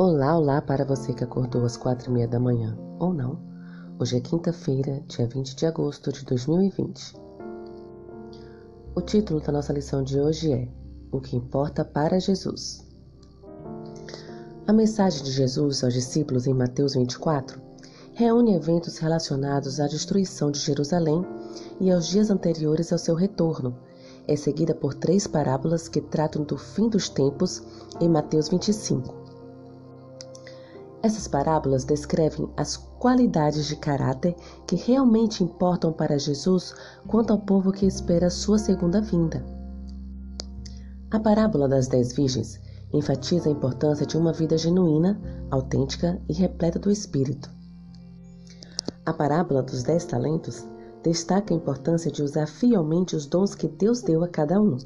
Olá, olá para você que acordou às quatro e meia da manhã, ou não. Hoje é quinta-feira, dia 20 de agosto de 2020. O título da nossa lição de hoje é O que importa para Jesus. A mensagem de Jesus aos discípulos em Mateus 24 reúne eventos relacionados à destruição de Jerusalém e aos dias anteriores ao seu retorno. É seguida por três parábolas que tratam do fim dos tempos em Mateus 25. Essas parábolas descrevem as qualidades de caráter que realmente importam para Jesus quanto ao povo que espera sua segunda vinda. A parábola das dez virgens enfatiza a importância de uma vida genuína, autêntica e repleta do Espírito. A parábola dos dez talentos destaca a importância de usar fielmente os dons que Deus deu a cada um.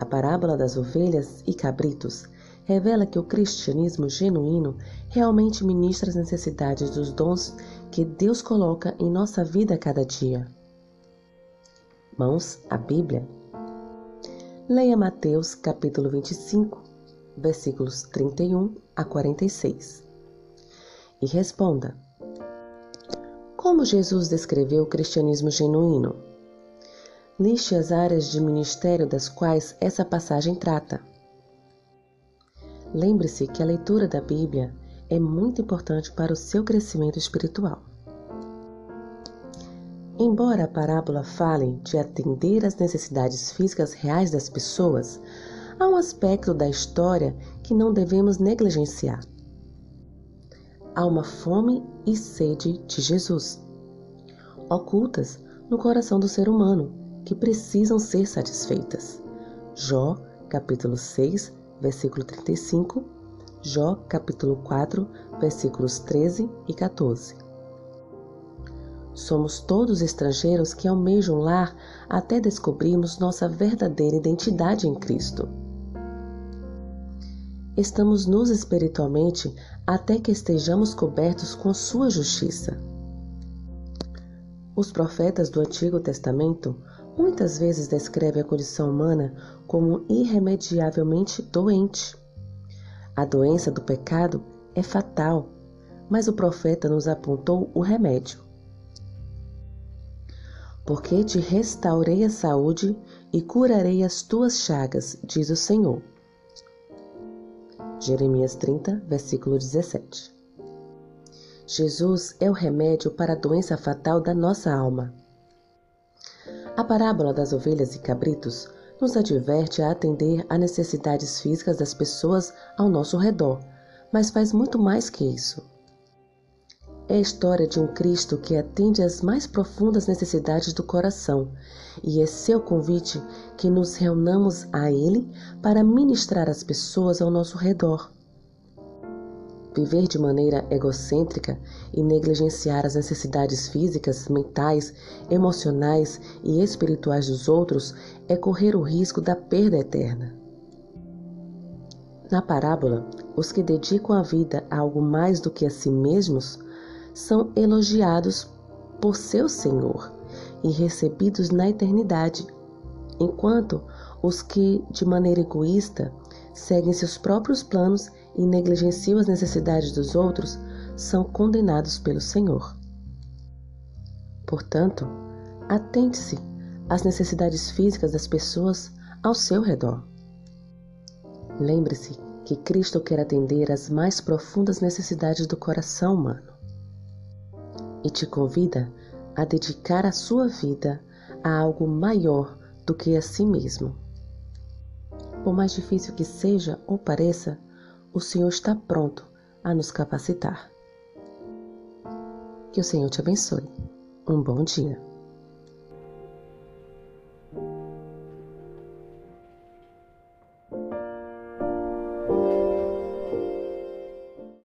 A parábola das ovelhas e cabritos revela que o cristianismo genuíno realmente ministra as necessidades dos dons que Deus coloca em nossa vida a cada dia. Mãos a Bíblia. Leia Mateus capítulo 25, versículos 31 a 46. E responda: Como Jesus descreveu o cristianismo genuíno? Liste as áreas de ministério das quais essa passagem trata. Lembre-se que a leitura da Bíblia é muito importante para o seu crescimento espiritual. Embora a parábola fale de atender às necessidades físicas reais das pessoas, há um aspecto da história que não devemos negligenciar. Há uma fome e sede de Jesus, ocultas no coração do ser humano, que precisam ser satisfeitas. Jó, capítulo 6, versículo 35, Jó, capítulo 4, versículos 13 e 14. Somos todos estrangeiros que almejam lar até descobrirmos nossa verdadeira identidade em Cristo. Estamos nus espiritualmente até que estejamos cobertos com Sua justiça. Os profetas do Antigo Testamento muitas vezes descrevem a condição humana como irremediavelmente doente. A doença do pecado é fatal, mas o profeta nos apontou o remédio. Porque te restaurei a saúde e curarei as tuas chagas, diz o Senhor. Jeremias 30, versículo 17. Jesus é o remédio para a doença fatal da nossa alma. A parábola das ovelhas e cabritos nos adverte a atender a necessidades físicas das pessoas ao nosso redor, mas faz muito mais que isso. É a história de um Cristo que atende às mais profundas necessidades do coração, e é seu convite que nos reunamos a Ele para ministrar às pessoas ao nosso redor. Viver de maneira egocêntrica e negligenciar as necessidades físicas, mentais, emocionais e espirituais dos outros é correr o risco da perda eterna. Na parábola, os que dedicam a vida a algo mais do que a si mesmos são elogiados por seu Senhor e recebidos na eternidade, enquanto os que, de maneira egoísta, seguem seus próprios planos e negligenciam as necessidades dos outros são condenados pelo Senhor. Portanto, atente-se às necessidades físicas das pessoas ao seu redor. Lembre-se que Cristo quer atender às mais profundas necessidades do coração humano e te convida a dedicar a sua vida a algo maior do que a si mesmo. Por mais difícil que seja ou pareça, o Senhor está pronto a nos capacitar. Que o Senhor te abençoe. Um bom dia.